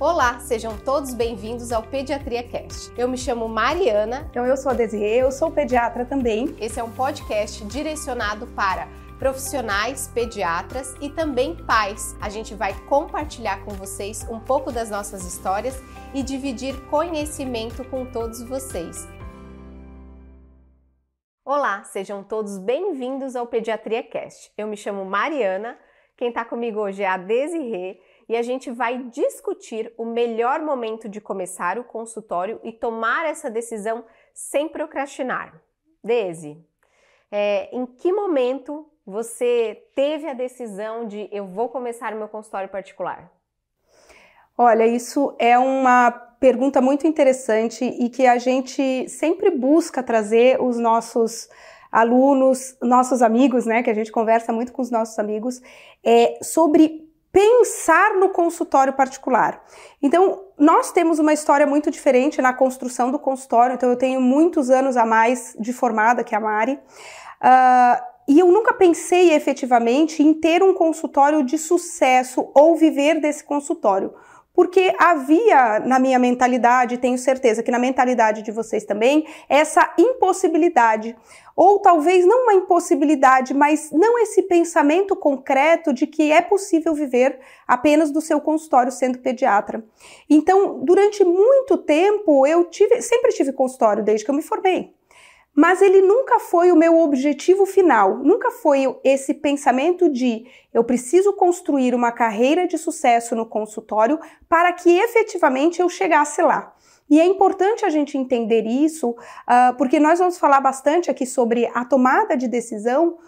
Olá, sejam todos bem-vindos ao Pediatria Cast. Eu me chamo Mariana. Então eu sou a Desirê, eu sou pediatra também. Esse é um podcast direcionado para profissionais, pediatras e também pais. A gente vai compartilhar com vocês um pouco das nossas histórias e dividir conhecimento com todos vocês. Olá, sejam todos bem-vindos ao Pediatria Cast. Eu me chamo Mariana, quem está comigo hoje é a Desirê e a gente vai discutir o melhor momento de começar o consultório e tomar essa decisão sem procrastinar. Desi, é, em que momento você teve a decisão de eu vou começar o meu consultório particular? Olha, isso é uma pergunta muito interessante e que a gente sempre busca trazer os nossos alunos, nossos amigos, né, que a gente conversa muito com os nossos amigos, é, sobre pensar no consultório particular. Então, nós temos uma história muito diferente na construção do consultório, então eu tenho muitos anos a mais de formada que a Mari. Uh, e eu nunca pensei efetivamente em ter um consultório de sucesso ou viver desse consultório. Porque havia na minha mentalidade, tenho certeza que na mentalidade de vocês também, essa impossibilidade ou talvez não uma impossibilidade, mas não esse pensamento concreto de que é possível viver apenas do seu consultório sendo pediatra. Então, durante muito tempo, eu tive, sempre tive consultório desde que eu me formei. Mas ele nunca foi o meu objetivo final, nunca foi esse pensamento de eu preciso construir uma carreira de sucesso no consultório para que efetivamente eu chegasse lá. E é importante a gente entender isso, uh, porque nós vamos falar bastante aqui sobre a tomada de decisão,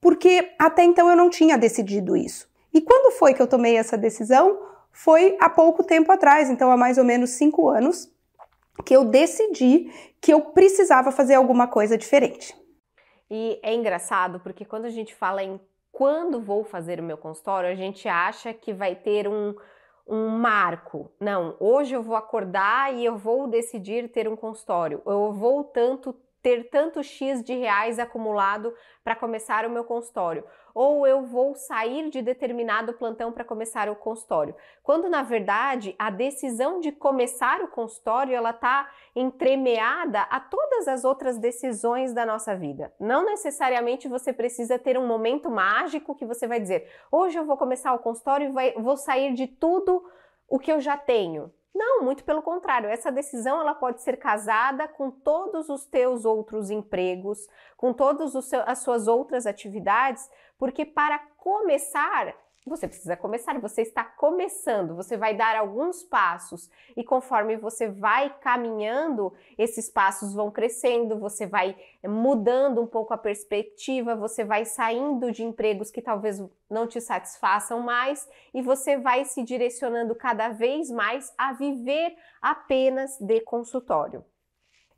porque até então eu não tinha decidido isso. E quando foi que eu tomei essa decisão? Foi há pouco tempo atrás, então há mais ou menos cinco anos, que eu decidi que eu precisava fazer alguma coisa diferente. E é engraçado porque quando a gente fala em quando vou fazer o meu consultório, a gente acha que vai ter um, um marco. Não, hoje eu vou acordar e eu vou decidir ter um consultório. Eu vou tanto ter tanto X de reais acumulado para começar o meu consultório, ou eu vou sair de determinado plantão para começar o consultório. Quando na verdade a decisão de começar o consultório ela está entremeada a todas as outras decisões da nossa vida. Não necessariamente você precisa ter um momento mágico que você vai dizer: hoje eu vou começar o consultório e vai, vou sair de tudo o que eu já tenho. Não, muito pelo contrário. Essa decisão ela pode ser casada com todos os teus outros empregos, com todas as suas outras atividades, porque para começar você precisa começar, você está começando, você vai dar alguns passos e conforme você vai caminhando, esses passos vão crescendo, você vai mudando um pouco a perspectiva, você vai saindo de empregos que talvez não te satisfaçam mais e você vai se direcionando cada vez mais a viver apenas de consultório.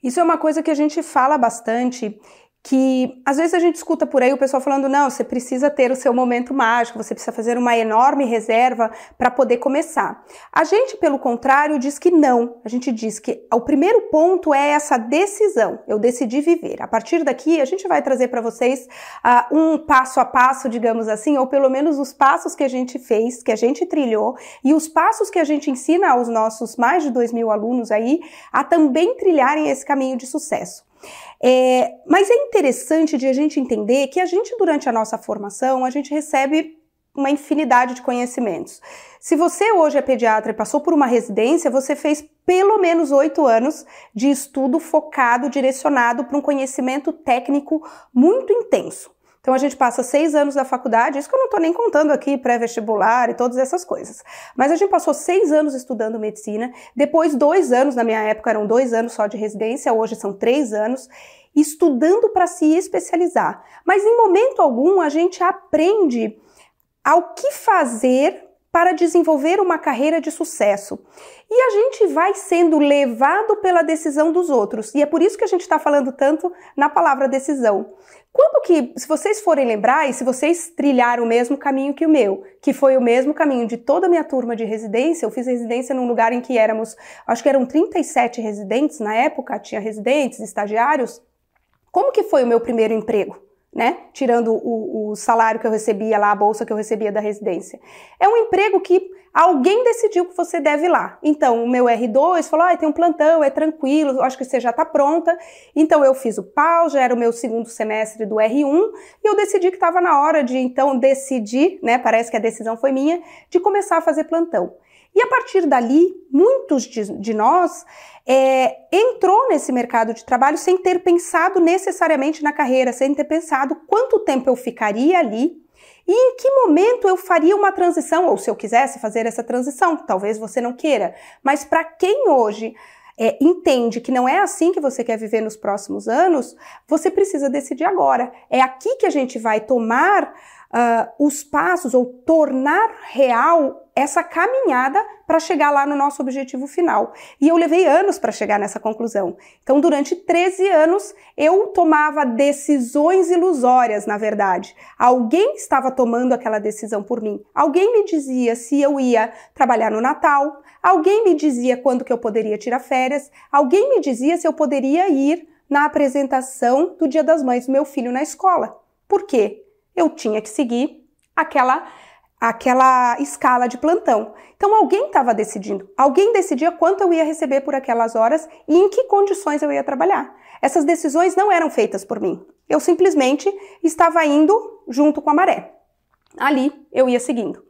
Isso é uma coisa que a gente fala bastante que às vezes a gente escuta por aí o pessoal falando: não, você precisa ter o seu momento mágico, você precisa fazer uma enorme reserva para poder começar. A gente, pelo contrário, diz que não. A gente diz que o primeiro ponto é essa decisão. Eu decidi viver. A partir daqui, a gente vai trazer para vocês uh, um passo a passo, digamos assim, ou pelo menos os passos que a gente fez, que a gente trilhou, e os passos que a gente ensina aos nossos mais de 2 mil alunos aí a também trilharem esse caminho de sucesso. É, mas é interessante de a gente entender que a gente, durante a nossa formação, a gente recebe uma infinidade de conhecimentos. Se você hoje é pediatra e passou por uma residência, você fez pelo menos oito anos de estudo focado, direcionado para um conhecimento técnico muito intenso. Então a gente passa seis anos da faculdade, isso que eu não estou nem contando aqui, pré-vestibular e todas essas coisas. Mas a gente passou seis anos estudando medicina, depois dois anos, na minha época eram dois anos só de residência, hoje são três anos, estudando para se especializar. Mas em momento algum a gente aprende ao que fazer para desenvolver uma carreira de sucesso. E a gente vai sendo levado pela decisão dos outros. E é por isso que a gente está falando tanto na palavra decisão. Quando que, se vocês forem lembrar, e se vocês trilharam o mesmo caminho que o meu, que foi o mesmo caminho de toda a minha turma de residência, eu fiz residência num lugar em que éramos, acho que eram 37 residentes na época, tinha residentes, estagiários. Como que foi o meu primeiro emprego? né? Tirando o, o, salário que eu recebia lá, a bolsa que eu recebia da residência. É um emprego que alguém decidiu que você deve ir lá. Então, o meu R2 falou: ah, tem um plantão, é tranquilo, acho que você já está pronta. Então, eu fiz o pau, já era o meu segundo semestre do R1, e eu decidi que estava na hora de, então, decidir, né? Parece que a decisão foi minha, de começar a fazer plantão. E a partir dali, muitos de, de nós é, entrou nesse mercado de trabalho sem ter pensado necessariamente na carreira, sem ter pensado quanto tempo eu ficaria ali e em que momento eu faria uma transição, ou se eu quisesse fazer essa transição, talvez você não queira, mas para quem hoje é, entende que não é assim que você quer viver nos próximos anos, você precisa decidir agora. É aqui que a gente vai tomar uh, os passos ou tornar real essa caminhada para chegar lá no nosso objetivo final. E eu levei anos para chegar nessa conclusão. Então, durante 13 anos, eu tomava decisões ilusórias, na verdade. Alguém estava tomando aquela decisão por mim. Alguém me dizia se eu ia trabalhar no Natal, alguém me dizia quando que eu poderia tirar férias, alguém me dizia se eu poderia ir na apresentação do Dia das Mães do meu filho na escola. Por quê? eu tinha que seguir aquela aquela escala de plantão. Então alguém estava decidindo, alguém decidia quanto eu ia receber por aquelas horas e em que condições eu ia trabalhar. Essas decisões não eram feitas por mim. Eu simplesmente estava indo junto com a maré. Ali eu ia seguindo.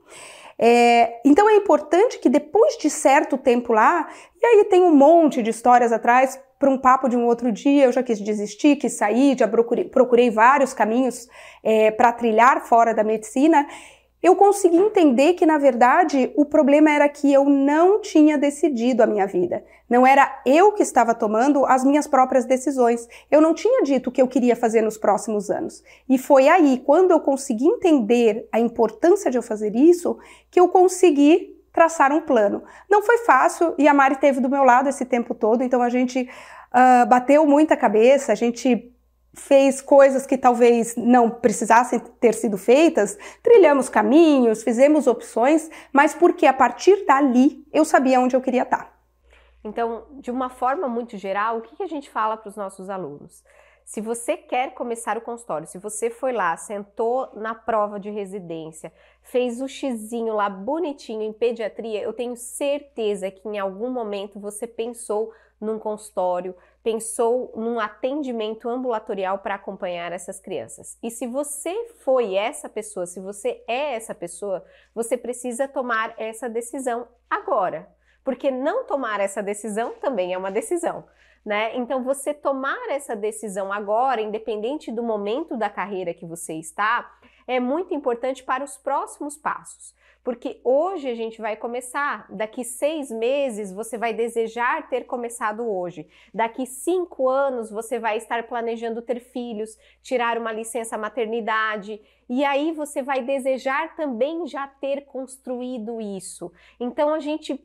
É, então é importante que depois de certo tempo lá, e aí tem um monte de histórias atrás, para um papo de um outro dia, eu já quis desistir, quis sair, já procurei, procurei vários caminhos é, para trilhar fora da medicina. Eu consegui entender que, na verdade, o problema era que eu não tinha decidido a minha vida. Não era eu que estava tomando as minhas próprias decisões. Eu não tinha dito o que eu queria fazer nos próximos anos. E foi aí, quando eu consegui entender a importância de eu fazer isso, que eu consegui traçar um plano. Não foi fácil e a Mari esteve do meu lado esse tempo todo, então a gente uh, bateu muita cabeça, a gente fez coisas que talvez não precisassem ter sido feitas, trilhamos caminhos, fizemos opções, mas porque a partir dali eu sabia onde eu queria estar. Então, de uma forma muito geral, o que a gente fala para os nossos alunos? Se você quer começar o consultório, se você foi lá, sentou na prova de residência, fez o xizinho lá bonitinho em pediatria, eu tenho certeza que em algum momento você pensou num consultório, pensou num atendimento ambulatorial para acompanhar essas crianças. E se você foi essa pessoa, se você é essa pessoa, você precisa tomar essa decisão agora. Porque não tomar essa decisão também é uma decisão né? Então você tomar essa decisão agora, independente do momento da carreira que você está, é muito importante para os próximos passos. Porque hoje a gente vai começar, daqui seis meses você vai desejar ter começado hoje, daqui cinco anos você vai estar planejando ter filhos, tirar uma licença maternidade, e aí você vai desejar também já ter construído isso. Então a gente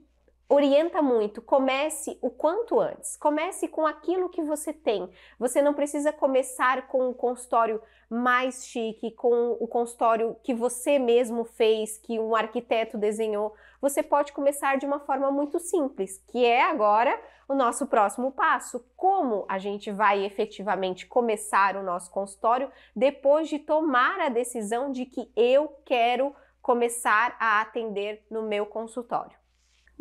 orienta muito, comece o quanto antes. Comece com aquilo que você tem. Você não precisa começar com o consultório mais chique, com o consultório que você mesmo fez, que um arquiteto desenhou. Você pode começar de uma forma muito simples, que é agora o nosso próximo passo. Como a gente vai efetivamente começar o nosso consultório depois de tomar a decisão de que eu quero começar a atender no meu consultório.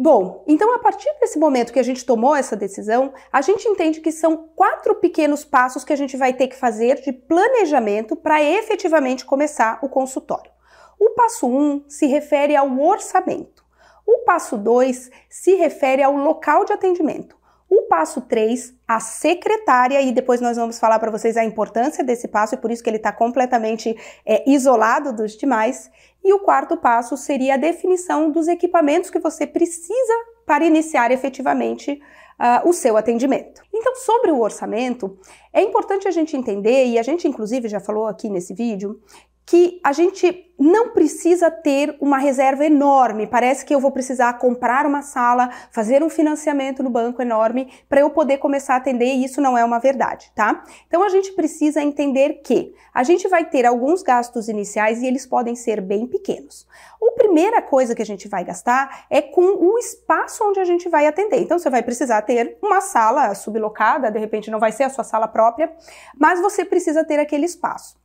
Bom, então a partir desse momento que a gente tomou essa decisão, a gente entende que são quatro pequenos passos que a gente vai ter que fazer de planejamento para efetivamente começar o consultório. O passo 1 um se refere ao orçamento. O passo 2 se refere ao local de atendimento. O passo 3, a secretária, e depois nós vamos falar para vocês a importância desse passo, e por isso que ele está completamente é, isolado dos demais. E o quarto passo seria a definição dos equipamentos que você precisa para iniciar efetivamente uh, o seu atendimento. Então, sobre o orçamento, é importante a gente entender, e a gente inclusive já falou aqui nesse vídeo, que a gente não precisa ter uma reserva enorme. Parece que eu vou precisar comprar uma sala, fazer um financiamento no banco enorme para eu poder começar a atender, e isso não é uma verdade, tá? Então a gente precisa entender que a gente vai ter alguns gastos iniciais e eles podem ser bem pequenos. A primeira coisa que a gente vai gastar é com o espaço onde a gente vai atender. Então você vai precisar ter uma sala sublocada, de repente não vai ser a sua sala própria, mas você precisa ter aquele espaço.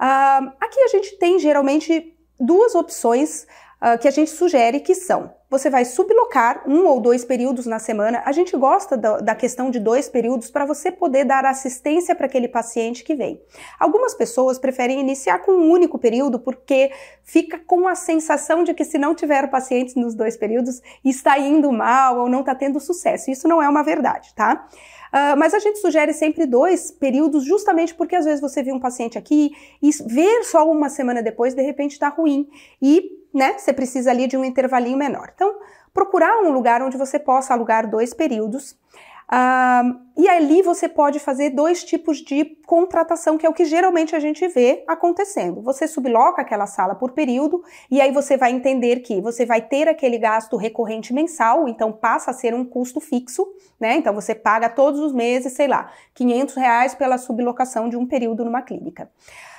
Uh, aqui a gente tem geralmente duas opções uh, que a gente sugere que são: você vai sublocar um ou dois períodos na semana. A gente gosta da, da questão de dois períodos para você poder dar assistência para aquele paciente que vem. Algumas pessoas preferem iniciar com um único período porque fica com a sensação de que se não tiver pacientes nos dois períodos está indo mal ou não está tendo sucesso. Isso não é uma verdade, tá? Uh, mas a gente sugere sempre dois períodos, justamente porque às vezes você viu um paciente aqui e ver só uma semana depois, de repente está ruim. E, né, você precisa ali de um intervalinho menor. Então, procurar um lugar onde você possa alugar dois períodos. Uh, e ali você pode fazer dois tipos de contratação, que é o que geralmente a gente vê acontecendo. Você subloca aquela sala por período e aí você vai entender que você vai ter aquele gasto recorrente mensal, então passa a ser um custo fixo, né? Então você paga todos os meses, sei lá, 500 reais pela sublocação de um período numa clínica.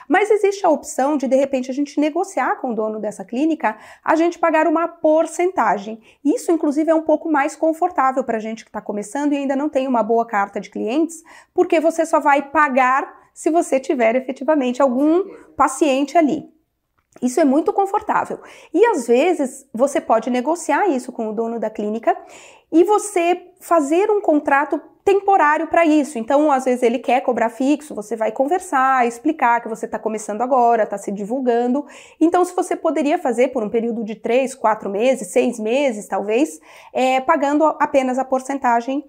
Mas existe a opção de, de repente, a gente negociar com o dono dessa clínica, a gente pagar uma porcentagem. Isso, inclusive, é um pouco mais confortável para a gente que está começando e ainda não tem uma boa carta de clientes, porque você só vai pagar se você tiver efetivamente algum paciente ali. Isso é muito confortável. E às vezes você pode negociar isso com o dono da clínica e você fazer um contrato temporário para isso. Então, às vezes ele quer cobrar fixo, você vai conversar, explicar que você está começando agora, está se divulgando. Então, se você poderia fazer por um período de três, quatro meses, seis meses, talvez, é, pagando apenas a porcentagem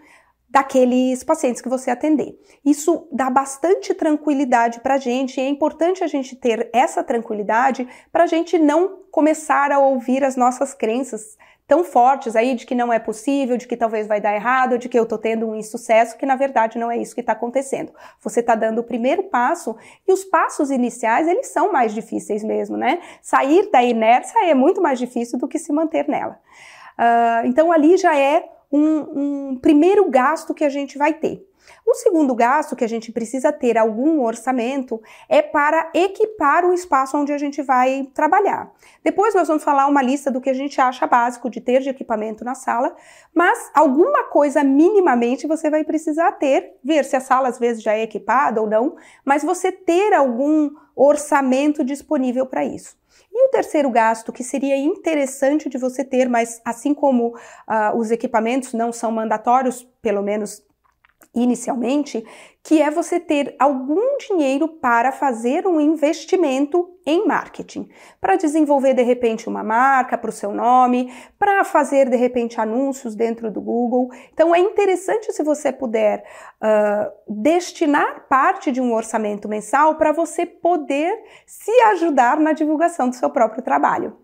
daqueles pacientes que você atender. Isso dá bastante tranquilidade para a gente e é importante a gente ter essa tranquilidade para a gente não começar a ouvir as nossas crenças tão fortes aí de que não é possível, de que talvez vai dar errado, de que eu estou tendo um insucesso, que na verdade não é isso que está acontecendo. Você está dando o primeiro passo e os passos iniciais eles são mais difíceis mesmo, né? Sair da inércia é muito mais difícil do que se manter nela. Uh, então ali já é um, um primeiro gasto que a gente vai ter. O segundo gasto que a gente precisa ter algum orçamento é para equipar o espaço onde a gente vai trabalhar. Depois nós vamos falar uma lista do que a gente acha básico de ter de equipamento na sala, mas alguma coisa minimamente você vai precisar ter, ver se a sala às vezes já é equipada ou não, mas você ter algum orçamento disponível para isso. E o terceiro gasto, que seria interessante de você ter, mas assim como uh, os equipamentos não são mandatórios, pelo menos inicialmente, que é você ter algum dinheiro para fazer um investimento em marketing, para desenvolver de repente uma marca para o seu nome, para fazer de repente anúncios dentro do Google. Então é interessante se você puder uh, destinar parte de um orçamento mensal para você poder se ajudar na divulgação do seu próprio trabalho.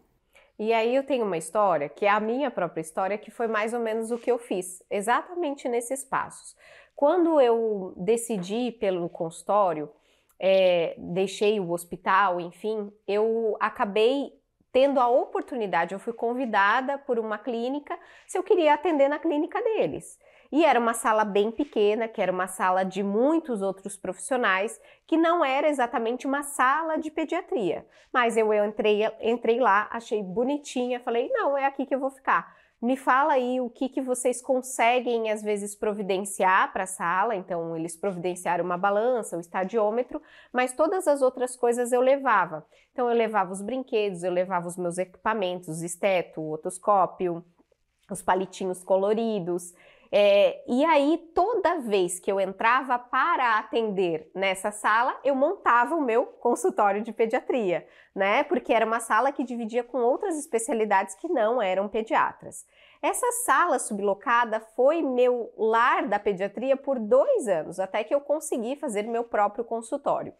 E aí eu tenho uma história, que é a minha própria história, que foi mais ou menos o que eu fiz, exatamente nesses passos. Quando eu decidi pelo consultório, é, deixei o hospital, enfim, eu acabei tendo a oportunidade, eu fui convidada por uma clínica se eu queria atender na clínica deles. E era uma sala bem pequena, que era uma sala de muitos outros profissionais, que não era exatamente uma sala de pediatria. Mas eu entrei, entrei lá, achei bonitinha, falei, não, é aqui que eu vou ficar. Me fala aí o que, que vocês conseguem, às vezes, providenciar para a sala. Então, eles providenciaram uma balança, o estadiômetro, mas todas as outras coisas eu levava. Então, eu levava os brinquedos, eu levava os meus equipamentos, esteto, otoscópio, os palitinhos coloridos. É, e aí, toda vez que eu entrava para atender nessa sala, eu montava o meu consultório de pediatria, né? Porque era uma sala que dividia com outras especialidades que não eram pediatras. Essa sala sublocada foi meu lar da pediatria por dois anos, até que eu consegui fazer meu próprio consultório.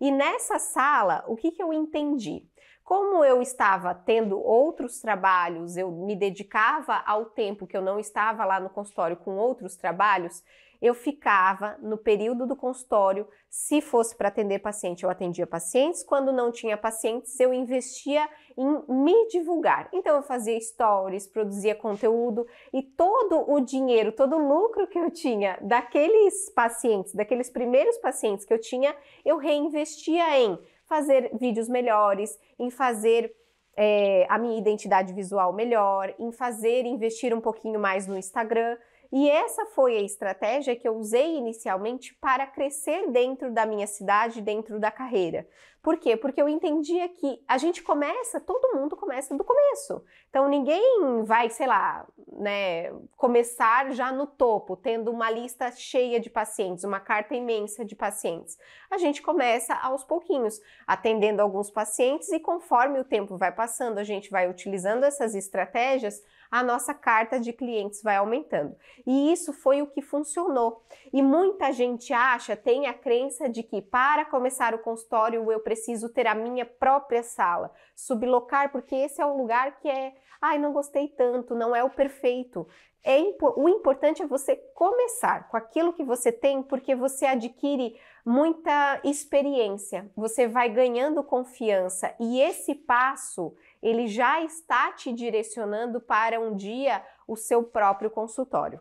E nessa sala, o que, que eu entendi? Como eu estava tendo outros trabalhos, eu me dedicava ao tempo que eu não estava lá no consultório com outros trabalhos, eu ficava no período do consultório, se fosse para atender paciente, eu atendia pacientes, quando não tinha pacientes, eu investia em me divulgar. Então eu fazia stories, produzia conteúdo e todo o dinheiro, todo o lucro que eu tinha daqueles pacientes, daqueles primeiros pacientes que eu tinha, eu reinvestia em fazer vídeos melhores, em fazer é, a minha identidade visual melhor, em fazer investir um pouquinho mais no Instagram. E essa foi a estratégia que eu usei inicialmente para crescer dentro da minha cidade, dentro da carreira. Por quê? Porque eu entendia que a gente começa, todo mundo começa do começo. Então ninguém vai, sei lá, né, começar já no topo, tendo uma lista cheia de pacientes, uma carta imensa de pacientes. A gente começa aos pouquinhos, atendendo alguns pacientes e conforme o tempo vai passando, a gente vai utilizando essas estratégias a nossa carta de clientes vai aumentando. E isso foi o que funcionou. E muita gente acha, tem a crença de que para começar o consultório eu preciso ter a minha própria sala, sublocar, porque esse é um lugar que é, ai, não gostei tanto, não é o perfeito. É, o importante é você começar com aquilo que você tem, porque você adquire muita experiência, você vai ganhando confiança e esse passo ele já está te direcionando para um dia o seu próprio consultório.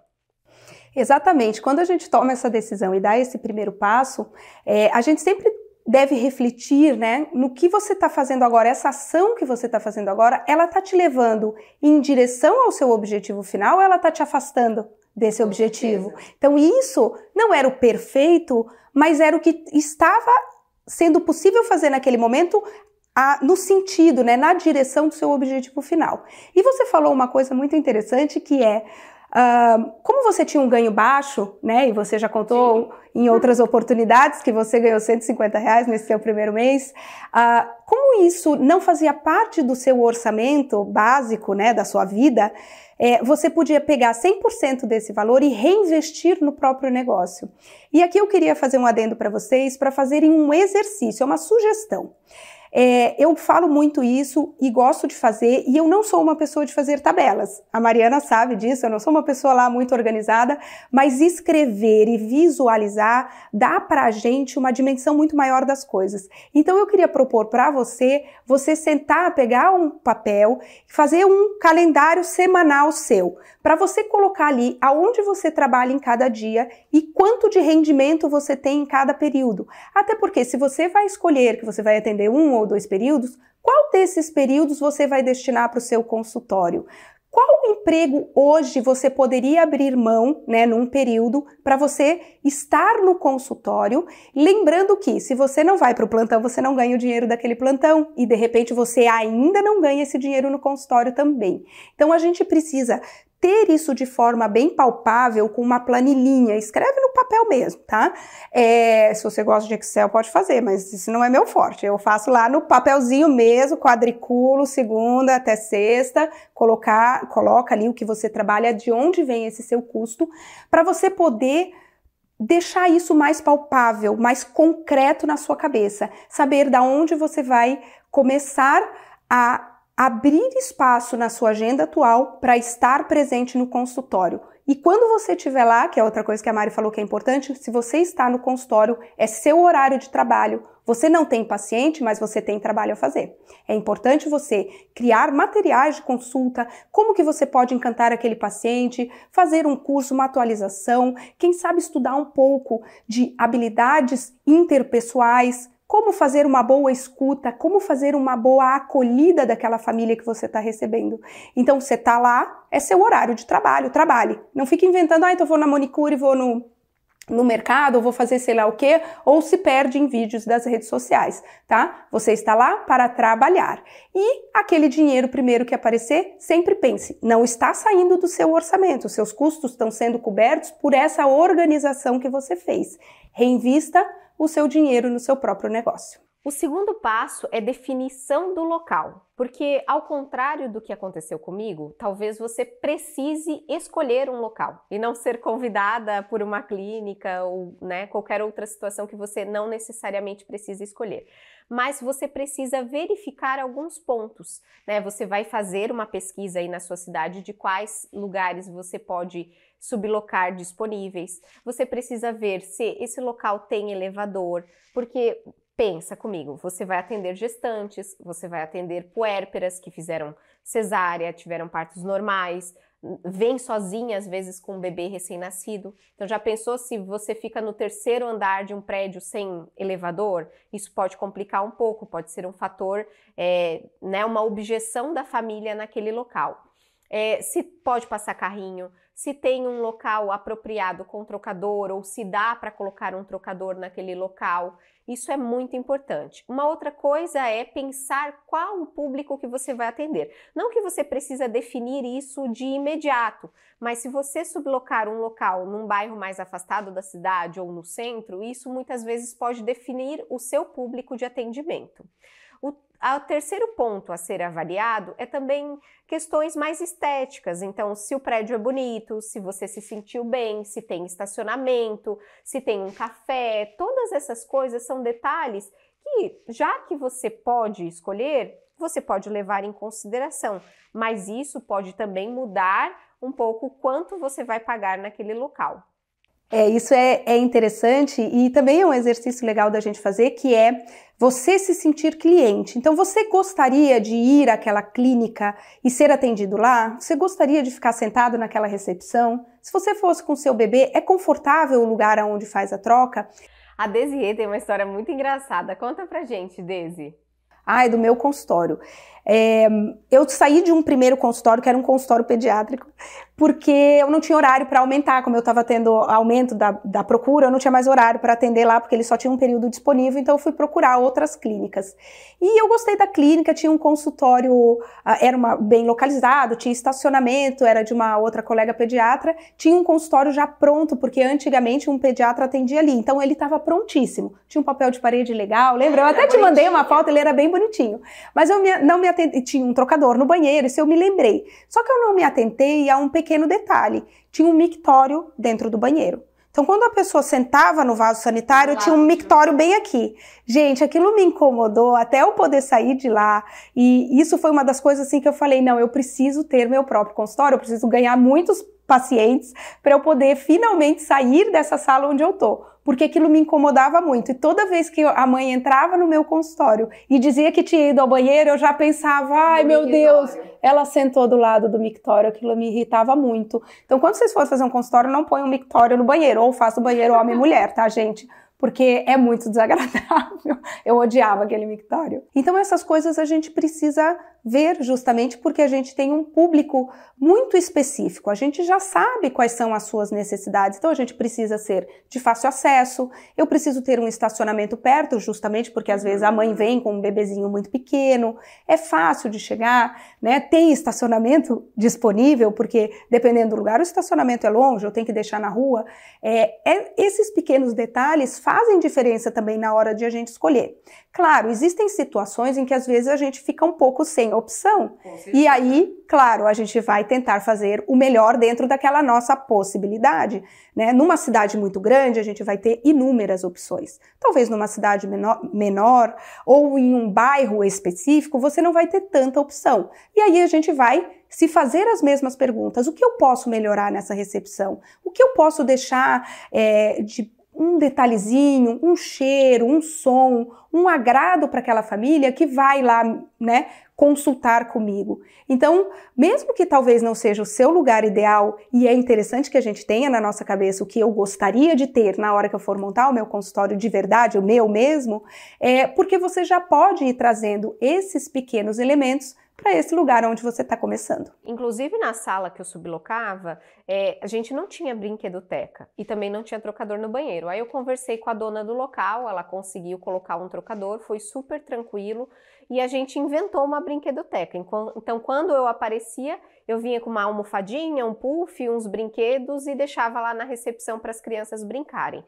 Exatamente. Quando a gente toma essa decisão e dá esse primeiro passo, é, a gente sempre deve refletir, né, no que você está fazendo agora, essa ação que você está fazendo agora, ela está te levando em direção ao seu objetivo final ou ela está te afastando desse Com objetivo? Certeza. Então isso não era o perfeito, mas era o que estava sendo possível fazer naquele momento a, no sentido, né, na direção do seu objetivo final. E você falou uma coisa muito interessante que é Uh, como você tinha um ganho baixo, né, e você já contou Sim. em outras oportunidades que você ganhou 150 reais nesse seu primeiro mês, uh, como isso não fazia parte do seu orçamento básico, né, da sua vida, é, você podia pegar 100% desse valor e reinvestir no próprio negócio. E aqui eu queria fazer um adendo para vocês para fazerem um exercício, é uma sugestão. É, eu falo muito isso e gosto de fazer, e eu não sou uma pessoa de fazer tabelas. A Mariana sabe disso, eu não sou uma pessoa lá muito organizada, mas escrever e visualizar dá pra gente uma dimensão muito maior das coisas. Então eu queria propor para você, você sentar, pegar um papel fazer um calendário semanal seu, para você colocar ali aonde você trabalha em cada dia e quanto de rendimento você tem em cada período. Até porque se você vai escolher que você vai atender um ou dois períodos, qual desses períodos você vai destinar para o seu consultório? Qual emprego hoje você poderia abrir mão, né, num período, para você estar no consultório? Lembrando que, se você não vai para o plantão, você não ganha o dinheiro daquele plantão e de repente você ainda não ganha esse dinheiro no consultório também. Então a gente precisa ter isso de forma bem palpável com uma planilhinha. Escreve no papel mesmo, tá? É, se você gosta de Excel, pode fazer, mas isso não é meu forte. Eu faço lá no papelzinho mesmo, quadriculo, segunda até sexta, colocar, coloca ali o que você trabalha, de onde vem esse seu custo, para você poder deixar isso mais palpável, mais concreto na sua cabeça, saber da onde você vai começar a abrir espaço na sua agenda atual para estar presente no consultório. E quando você estiver lá, que é outra coisa que a Mari falou que é importante, se você está no consultório, é seu horário de trabalho. Você não tem paciente, mas você tem trabalho a fazer. É importante você criar materiais de consulta, como que você pode encantar aquele paciente, fazer um curso, uma atualização, quem sabe estudar um pouco de habilidades interpessoais, como fazer uma boa escuta, como fazer uma boa acolhida daquela família que você está recebendo. Então, você está lá, é seu horário de trabalho, trabalhe. Não fique inventando, ah, então vou na manicure, vou no, no mercado, ou vou fazer sei lá o quê, ou se perde em vídeos das redes sociais, tá? Você está lá para trabalhar. E aquele dinheiro primeiro que aparecer, sempre pense, não está saindo do seu orçamento, seus custos estão sendo cobertos por essa organização que você fez. Reinvista o seu dinheiro no seu próprio negócio. O segundo passo é definição do local, porque ao contrário do que aconteceu comigo, talvez você precise escolher um local e não ser convidada por uma clínica ou né, qualquer outra situação que você não necessariamente precisa escolher. Mas você precisa verificar alguns pontos, né? Você vai fazer uma pesquisa aí na sua cidade de quais lugares você pode sublocar disponíveis. Você precisa ver se esse local tem elevador, porque pensa comigo, você vai atender gestantes, você vai atender puérperas que fizeram cesárea, tiveram partos normais, vem sozinha às vezes com um bebê recém-nascido. Então já pensou se você fica no terceiro andar de um prédio sem elevador? Isso pode complicar um pouco, pode ser um fator, é, né, uma objeção da família naquele local. É, se pode passar carrinho, se tem um local apropriado com trocador ou se dá para colocar um trocador naquele local. Isso é muito importante. Uma outra coisa é pensar qual o público que você vai atender. Não que você precisa definir isso de imediato, mas se você sublocar um local num bairro mais afastado da cidade ou no centro, isso muitas vezes pode definir o seu público de atendimento. O o terceiro ponto a ser avaliado é também questões mais estéticas. Então, se o prédio é bonito, se você se sentiu bem, se tem estacionamento, se tem um café, todas essas coisas são detalhes que, já que você pode escolher, você pode levar em consideração, mas isso pode também mudar um pouco quanto você vai pagar naquele local. É, isso é, é interessante e também é um exercício legal da gente fazer, que é você se sentir cliente. Então, você gostaria de ir àquela clínica e ser atendido lá? Você gostaria de ficar sentado naquela recepção? Se você fosse com seu bebê, é confortável o lugar onde faz a troca? A Desi tem uma história muito engraçada. Conta pra gente, Desi. Ai, do meu consultório. É, eu saí de um primeiro consultório, que era um consultório pediátrico, porque eu não tinha horário para aumentar, como eu estava tendo aumento da, da procura, eu não tinha mais horário para atender lá, porque ele só tinha um período disponível, então eu fui procurar outras clínicas. E eu gostei da clínica, tinha um consultório, ah, era uma, bem localizado, tinha estacionamento, era de uma outra colega pediatra, tinha um consultório já pronto, porque antigamente um pediatra atendia ali, então ele estava prontíssimo, tinha um papel de parede legal, lembra? Eu até te mandei uma foto, ele era bem bonitinho, mas eu me, não me atendi, tinha um trocador no banheiro, isso eu me lembrei. Só que eu não me atentei a um pequeno pequeno detalhe: tinha um mictório dentro do banheiro. Então, quando a pessoa sentava no vaso sanitário, tinha um mictório bem aqui. Gente, aquilo me incomodou até eu poder sair de lá. E isso foi uma das coisas assim que eu falei: não, eu preciso ter meu próprio consultório, eu preciso ganhar muitos pacientes para eu poder finalmente sair dessa sala onde eu tô, porque aquilo me incomodava muito. E toda vez que a mãe entrava no meu consultório e dizia que tinha ido ao banheiro, eu já pensava: ai meu Deus, ela sentou do lado do mictório, aquilo me irritava muito. Então, quando vocês forem fazer um consultório, não põe um mictório no banheiro, ou faça o banheiro homem e mulher, tá, gente? porque é muito desagradável. Eu odiava aquele mictório. Então essas coisas a gente precisa ver justamente porque a gente tem um público muito específico. A gente já sabe quais são as suas necessidades, então a gente precisa ser de fácil acesso. Eu preciso ter um estacionamento perto, justamente porque às vezes a mãe vem com um bebezinho muito pequeno, é fácil de chegar, né? Tem estacionamento disponível, porque dependendo do lugar, o estacionamento é longe, eu tenho que deixar na rua. É, é esses pequenos detalhes fazem diferença também na hora de a gente escolher. Claro, existem situações em que às vezes a gente fica um pouco sem opção. E aí, claro, a gente vai tentar fazer o melhor dentro daquela nossa possibilidade. Né? Numa cidade muito grande, a gente vai ter inúmeras opções. Talvez numa cidade menor, menor ou em um bairro específico, você não vai ter tanta opção. E aí a gente vai se fazer as mesmas perguntas. O que eu posso melhorar nessa recepção? O que eu posso deixar é, de um detalhezinho, um cheiro, um som, um agrado para aquela família que vai lá, né, consultar comigo. Então, mesmo que talvez não seja o seu lugar ideal, e é interessante que a gente tenha na nossa cabeça o que eu gostaria de ter na hora que eu for montar o meu consultório de verdade, o meu mesmo, é porque você já pode ir trazendo esses pequenos elementos para esse lugar onde você está começando. Inclusive na sala que eu sublocava, é, a gente não tinha brinquedoteca e também não tinha trocador no banheiro. Aí eu conversei com a dona do local, ela conseguiu colocar um trocador, foi super tranquilo e a gente inventou uma brinquedoteca. Então, quando eu aparecia, eu vinha com uma almofadinha, um puff, uns brinquedos e deixava lá na recepção para as crianças brincarem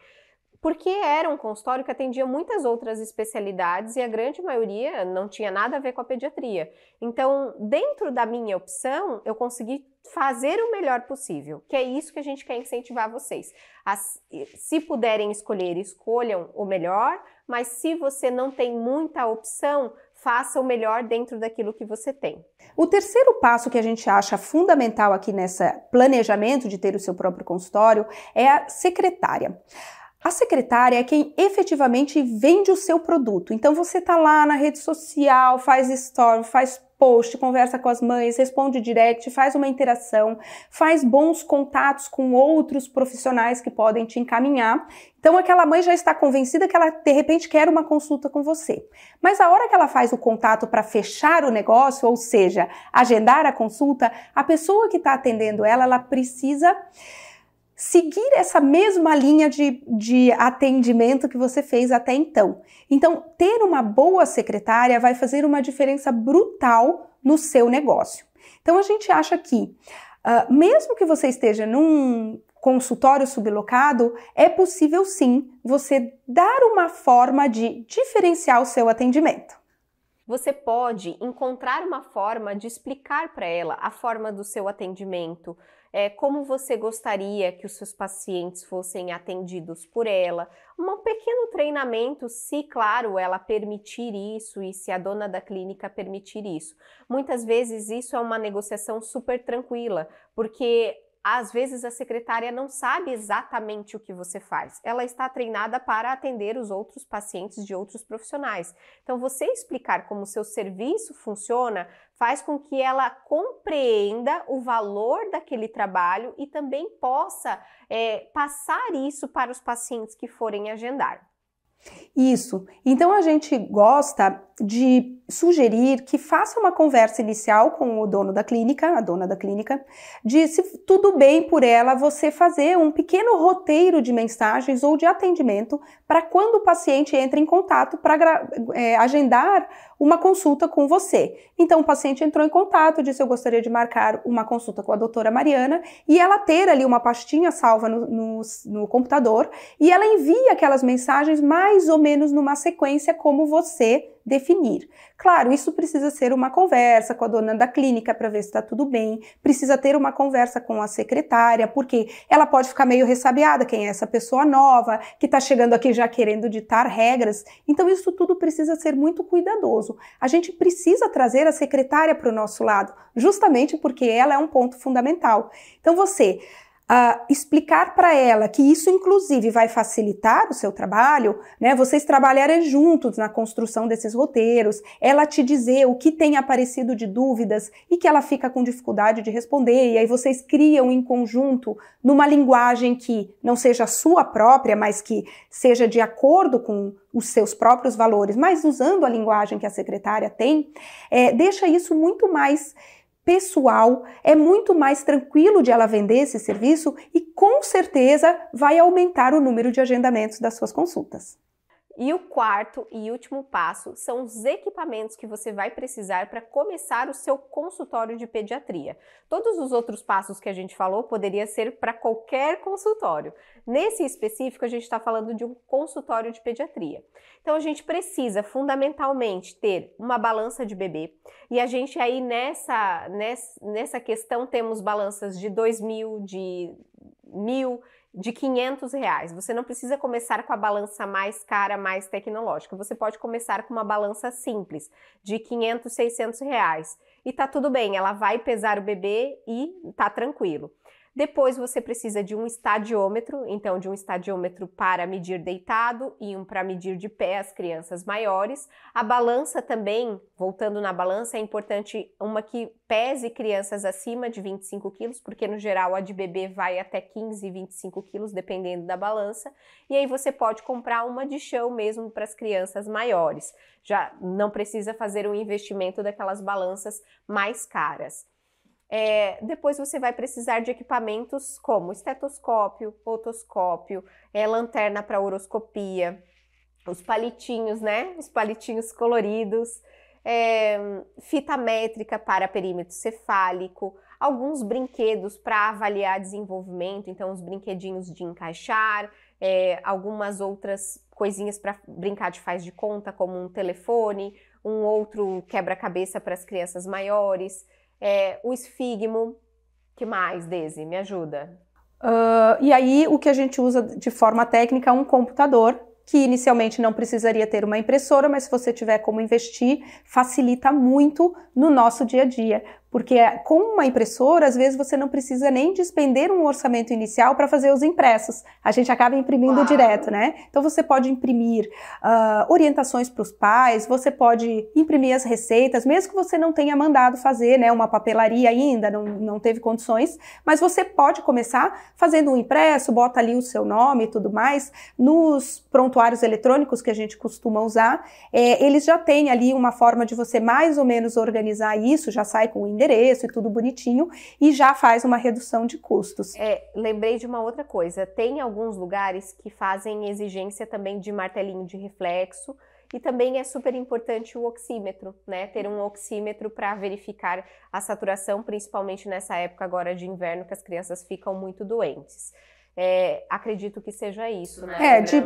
porque era um consultório que atendia muitas outras especialidades e a grande maioria não tinha nada a ver com a pediatria. Então, dentro da minha opção, eu consegui fazer o melhor possível, que é isso que a gente quer incentivar vocês. As, se puderem escolher, escolham o melhor, mas se você não tem muita opção, faça o melhor dentro daquilo que você tem. O terceiro passo que a gente acha fundamental aqui nesse planejamento de ter o seu próprio consultório é a secretária. A secretária é quem efetivamente vende o seu produto. Então você tá lá na rede social, faz story, faz post, conversa com as mães, responde direct, faz uma interação, faz bons contatos com outros profissionais que podem te encaminhar. Então aquela mãe já está convencida que ela de repente quer uma consulta com você. Mas a hora que ela faz o contato para fechar o negócio, ou seja, agendar a consulta, a pessoa que está atendendo ela, ela precisa seguir essa mesma linha de, de atendimento que você fez até então. Então, ter uma boa secretária vai fazer uma diferença brutal no seu negócio. Então, a gente acha que, uh, mesmo que você esteja num consultório sublocado, é possível sim você dar uma forma de diferenciar o seu atendimento. Você pode encontrar uma forma de explicar para ela a forma do seu atendimento, é, como você gostaria que os seus pacientes fossem atendidos por ela. Um pequeno treinamento, se, claro, ela permitir isso e se a dona da clínica permitir isso. Muitas vezes isso é uma negociação super tranquila, porque às vezes a secretária não sabe exatamente o que você faz. Ela está treinada para atender os outros pacientes de outros profissionais. Então, você explicar como o seu serviço funciona faz com que ela compreenda o valor daquele trabalho e também possa é, passar isso para os pacientes que forem agendar. Isso. Então a gente gosta de sugerir que faça uma conversa inicial com o dono da clínica, a dona da clínica, de se tudo bem por ela você fazer um pequeno roteiro de mensagens ou de atendimento para quando o paciente entra em contato para é, agendar uma consulta com você. Então o paciente entrou em contato, disse eu gostaria de marcar uma consulta com a doutora Mariana e ela ter ali uma pastinha salva no, no, no computador e ela envia aquelas mensagens mais ou menos numa sequência como você definir. Claro, isso precisa ser uma conversa com a dona da clínica para ver se está tudo bem, precisa ter uma conversa com a secretária, porque ela pode ficar meio ressabiada, quem é essa pessoa nova, que está chegando aqui já querendo ditar regras. Então, isso tudo precisa ser muito cuidadoso. A gente precisa trazer a secretária para o nosso lado, justamente porque ela é um ponto fundamental. Então, você uh, explicar para ela que isso, inclusive, vai facilitar o seu trabalho, né? Vocês trabalharem juntos na construção desses roteiros, ela te dizer o que tem aparecido de dúvidas e que ela fica com dificuldade de responder, e aí vocês criam em conjunto numa linguagem que não seja sua própria, mas que seja de acordo com os seus próprios valores, mas usando a linguagem que a secretária tem, é, deixa isso muito mais pessoal, é muito mais tranquilo de ela vender esse serviço e com certeza vai aumentar o número de agendamentos das suas consultas. E o quarto e último passo são os equipamentos que você vai precisar para começar o seu consultório de pediatria. Todos os outros passos que a gente falou poderia ser para qualquer consultório. Nesse específico, a gente está falando de um consultório de pediatria. Então, a gente precisa fundamentalmente ter uma balança de bebê. E a gente aí nessa, nessa, questão temos balanças de 2 mil, de mil de 500 reais. Você não precisa começar com a balança mais cara, mais tecnológica. Você pode começar com uma balança simples, de 500, 600 reais. E tá tudo bem, ela vai pesar o bebê e tá tranquilo. Depois você precisa de um estadiômetro, então de um estadiômetro para medir deitado e um para medir de pé as crianças maiores. A balança também, voltando na balança, é importante uma que pese crianças acima de 25 quilos, porque no geral a de bebê vai até 15, 25 quilos, dependendo da balança. E aí você pode comprar uma de chão mesmo para as crianças maiores. Já não precisa fazer um investimento daquelas balanças mais caras. É, depois você vai precisar de equipamentos como estetoscópio, otoscópio, é, lanterna para uroscopia, os palitinhos, né? Os palitinhos coloridos, é, fita métrica para perímetro cefálico, alguns brinquedos para avaliar desenvolvimento, então os brinquedinhos de encaixar, é, algumas outras coisinhas para brincar de faz de conta, como um telefone, um outro quebra-cabeça para as crianças maiores é, o esfigmo. que mais, Desi? Me ajuda. Uh, e aí, o que a gente usa de forma técnica é um computador, que inicialmente não precisaria ter uma impressora, mas se você tiver como investir, facilita muito no nosso dia a dia. Porque com uma impressora, às vezes você não precisa nem despender um orçamento inicial para fazer os impressos. A gente acaba imprimindo Uau. direto, né? Então você pode imprimir uh, orientações para os pais, você pode imprimir as receitas, mesmo que você não tenha mandado fazer, né? Uma papelaria ainda, não, não teve condições, mas você pode começar fazendo um impresso, bota ali o seu nome e tudo mais. Nos prontuários eletrônicos que a gente costuma usar, é, eles já têm ali uma forma de você mais ou menos organizar isso, já sai com o endereço e tudo bonitinho e já faz uma redução de custos. É, lembrei de uma outra coisa, tem alguns lugares que fazem exigência também de martelinho de reflexo, e também é super importante o oxímetro, né? Ter um oxímetro para verificar a saturação, principalmente nessa época agora de inverno que as crianças ficam muito doentes. É, acredito que seja isso, né? É, de,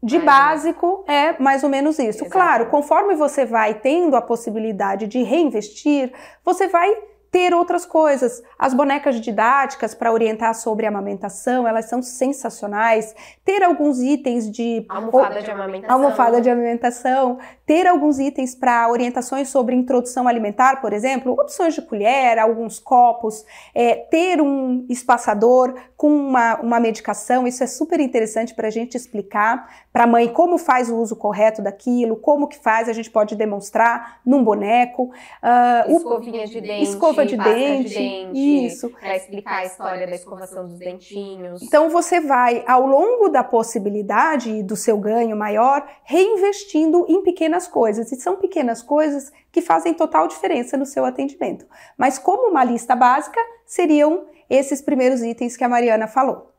de básico é mais ou menos isso. Exatamente. Claro, conforme você vai tendo a possibilidade de reinvestir, você vai ter outras coisas. As bonecas didáticas para orientar sobre amamentação, elas são sensacionais. Ter alguns itens de almofada de amamentação, almofada de amamentação, ter alguns itens para orientações sobre introdução alimentar, por exemplo, opções de colher, alguns copos, é, ter um espaçador com uma, uma medicação, isso é super interessante para a gente explicar para a mãe como faz o uso correto daquilo, como que faz, a gente pode demonstrar num boneco. Uh, Escovinha de dente. Escova de dente, de dente isso, para explicar a história da escovação dos dentinhos. Então você vai ao longo da possibilidade do seu ganho maior reinvestindo em pequenas coisas e são pequenas coisas que fazem total diferença no seu atendimento. Mas como uma lista básica seriam esses primeiros itens que a Mariana falou.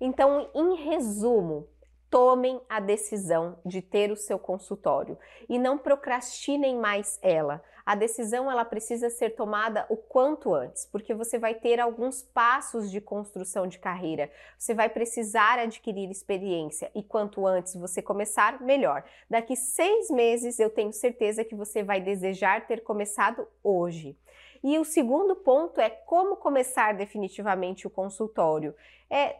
Então, em resumo, tomem a decisão de ter o seu consultório e não procrastinem mais ela a decisão ela precisa ser tomada o quanto antes, porque você vai ter alguns passos de construção de carreira. Você vai precisar adquirir experiência e quanto antes você começar, melhor. Daqui seis meses eu tenho certeza que você vai desejar ter começado hoje. E o segundo ponto é como começar definitivamente o consultório. É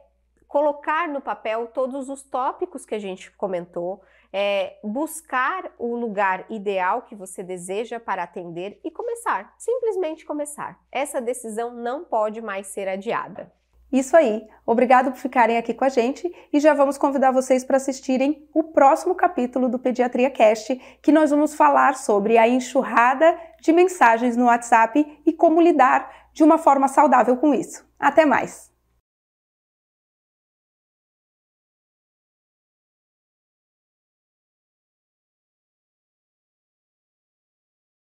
colocar no papel todos os tópicos que a gente comentou, é, buscar o lugar ideal que você deseja para atender e começar, simplesmente começar. Essa decisão não pode mais ser adiada. Isso aí. Obrigado por ficarem aqui com a gente e já vamos convidar vocês para assistirem o próximo capítulo do Pediatria Cast, que nós vamos falar sobre a enxurrada de mensagens no WhatsApp e como lidar de uma forma saudável com isso. Até mais.